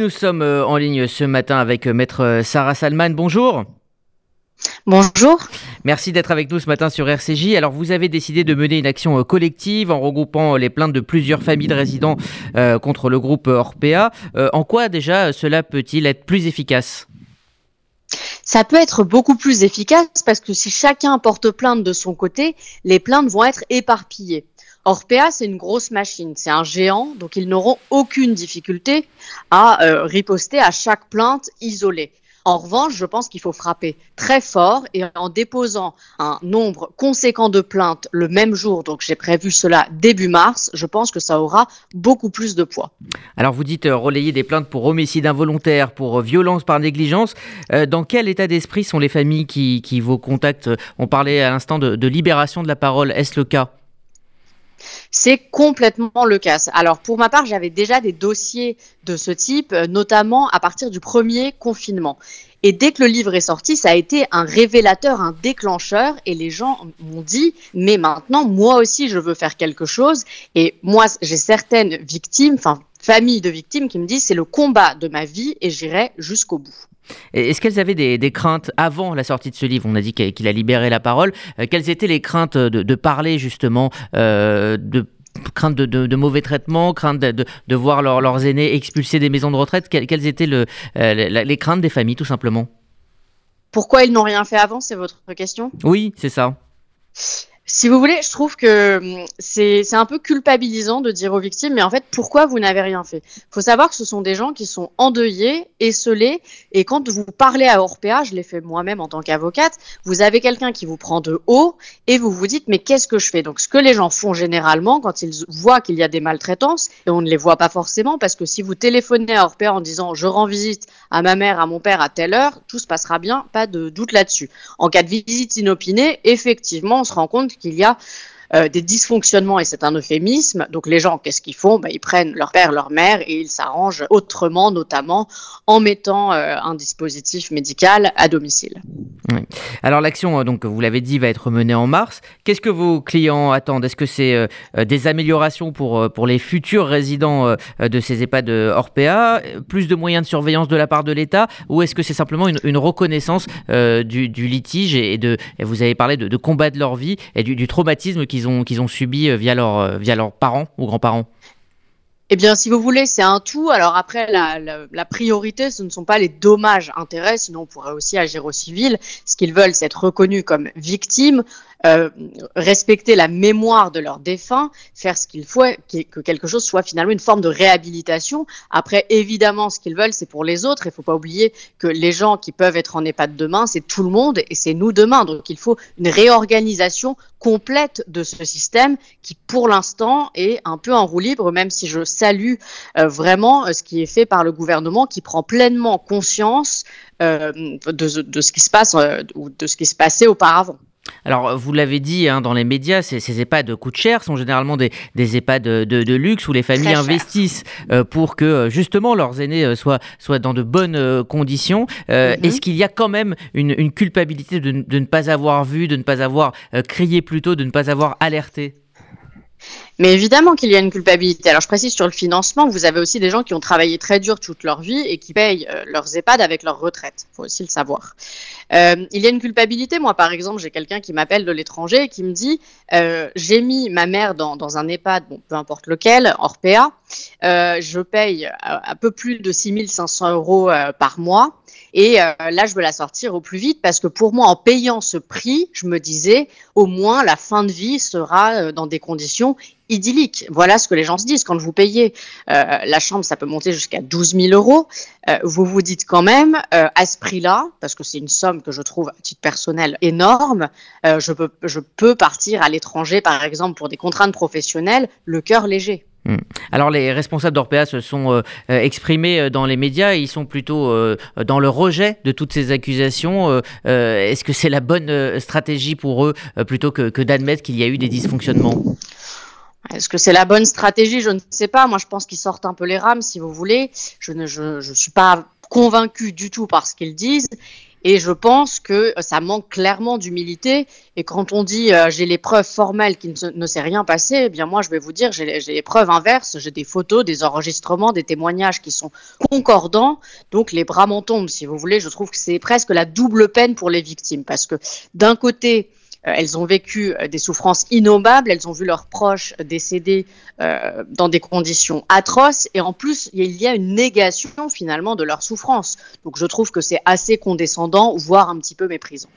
Nous sommes euh, en ligne ce matin avec euh, maître euh, Sarah Salman. Bonjour. Bonjour. Merci d'être avec nous ce matin sur RCJ. Alors vous avez décidé de mener une action collective en regroupant les plaintes de plusieurs familles de résidents contre le groupe Orpea. en quoi déjà cela peut-il être plus efficace? Ça peut être beaucoup plus efficace parce que si chacun porte plainte de son côté, les plaintes vont être éparpillées. Orpea, c'est une grosse machine, c'est un géant, donc ils n'auront aucune difficulté à euh, riposter à chaque plainte isolée. En revanche, je pense qu'il faut frapper très fort et en déposant un nombre conséquent de plaintes le même jour, donc j'ai prévu cela début mars, je pense que ça aura beaucoup plus de poids. Alors vous dites euh, relayer des plaintes pour homicide involontaire, pour euh, violence par négligence. dans quel état d'esprit sont les familles qui, vous contactent? On parlait à l'instant de libération de la parole. Est-ce le cas? C'est complètement le cas. Alors pour ma part, j'avais déjà des dossiers de ce type, euh, notamment à partir du premier confinement. Et dès que le livre est sorti, ça a été un révélateur, un déclencheur, et les gens m'ont dit, mais maintenant, moi aussi, je veux faire quelque chose. Et moi, j'ai certaines victimes, enfin, familles de victimes qui me disent, c'est le combat de ma vie et j'irai jusqu'au bout. Est-ce qu'elles avaient des, craintes avant la sortie de ce livre? On a dit qu'il a libéré la parole. Euh, quelles étaient les craintes de, parler justement euh, de crainte de, mauvais traitements, crainte de, voir leurs aînés expulsés des maisons de retraite? Quelles, étaient euh, les craintes des familles, tout simplement? Pourquoi ils n'ont rien fait avant? C'est votre question? Oui, c'est ça. Si vous voulez, je trouve que hum, c'est un peu culpabilisant de dire aux victimes, mais en fait, pourquoi vous n'avez rien fait? Il faut savoir que ce sont des gens qui sont endeuillés, esselés, et quand vous parlez à Orpea, je l'ai fait moi-même en tant qu'avocate, vous avez quelqu'un qui vous prend de haut, et vous vous dites, mais qu'est-ce que je fais? Donc, ce que les gens font généralement quand ils voient qu'il y a des maltraitances, et on ne les voit pas forcément, parce que si vous téléphonez à Orpea en disant, je rends visite à ma mère, à mon père à telle heure, tout se passera bien, pas de doute là-dessus. En cas de visite inopinée, effectivement, on se rend compte qu'il y a euh, des dysfonctionnements et c'est un euphémisme. Donc les gens, qu'est-ce qu'ils font? Ben, Ils prennent leur père, leur mère et ils s'arrangent autrement, notamment en mettant euh, un dispositif médical à domicile. Alors l'action, euh, donc vous l'avez dit, va être menée en mars. Qu'est-ce que vos clients attendent? Est-ce que c'est des améliorations pour, pour les futurs résidents de ces EHPAD Orpea? Plus de moyens de surveillance de la part de l'État? Ou est-ce que c'est simplement une, reconnaissance du, litige et, de, vous avez parlé de, combat de leur vie et du, du traumatisme qui qu'ils ont, qu'ils ont subi euh, via, leur, euh, via leurs parents ou grands-parents eh bien, si vous voulez, c'est un tout. Alors après, la, la, priorité, ce ne sont pas les dommages intérêts, sinon on pourrait aussi agir au civil. Ce qu'ils veulent, c'est être reconnus comme victimes, euh, respecter la mémoire de leurs défunts, faire ce qu'il faut, que quelque chose soit finalement une forme de réhabilitation. Après, évidemment, ce qu'ils veulent, c'est pour les autres. Il ne faut pas oublier que les gens qui peuvent être en EHPAD demain, c'est tout le monde et c'est nous demain. Donc, il faut une réorganisation complète de ce système qui, pour l'instant, est un peu en roue libre, même si je salue euh, vraiment euh, ce qui est fait par le gouvernement, qui prend pleinement conscience de, de, ce qui se passe ou de ce qui se passait auparavant. Alors, vous l'avez dit hein, dans les médias, ces, ces, EHPAD coûtent cher, sont généralement des, des EHPAD de, de, luxe où les familles investissent euh, pour que euh, justement leurs aînés euh, soient, soient dans de bonnes conditions. Mhm. Est-ce qu'il y a quand même une, une culpabilité de, de, ne pas avoir vu, de ne pas avoir crié plus tôt, de ne pas avoir alerté? Mais évidemment qu'il y a une culpabilité. Alors je précise sur le financement, vous avez aussi des gens qui ont travaillé très dur toute leur vie et qui payent euh, leurs EHPAD avec leur retraite. Il faut aussi le savoir. Euh, il y a une culpabilité. Moi, par exemple, j'ai quelqu'un qui m'appelle de l'étranger et qui me dit euh, j'ai mis ma mère dans, un EHPAD, bon, peu importe lequel, hors PA. Je paye un peu plus de 6500 euros par mois. Et là, je veux la sortir au plus vite parce que pour moi, en payant ce prix, je me disais, au moins, la fin de vie sera dans des conditions idyllique. Voilà ce que les gens se disent. Quand vous payez euh, la chambre, ça peut monter jusqu'à 12 000 euros. Euh, vous vous dites quand même, euh, à ce prix-là, parce que c'est une somme que je trouve à titre personnel énorme, je, peux, partir à l'étranger, par exemple, pour des contraintes professionnelles, le cœur léger. Hmm. Alors les responsables d'Orpea se sont exprimés dans les médias, ils sont plutôt dans le rejet de toutes ces accusations. Est-ce que c'est la bonne stratégie pour eux plutôt que d'admettre qu'il y a eu des dysfonctionnements? Est-ce que c'est la bonne stratégie? Je ne sais pas. Moi, je pense qu'ils sortent un peu les rames, si vous voulez. Je ne je, je suis pas convaincue du tout par ce qu'ils disent. Et je pense que ça manque clairement d'humilité. Et quand on dit euh, j'ai les preuves formelles qu'il ne, s'est rien passé, eh bien moi je vais vous dire j'ai les preuves inverses. J'ai des photos, des enregistrements, des témoignages qui sont concordants. Donc les bras m'en tombent, si vous voulez. Je trouve que c'est presque la double peine pour les victimes parce que d'un côté elles ont vécu euh, des souffrances innommables, elles ont vu leurs proches décéder euh, dans des conditions atroces, et en plus, il y a une négation finalement de leur souffrance. Donc je trouve que c'est assez condescendant, voire un petit peu méprisant.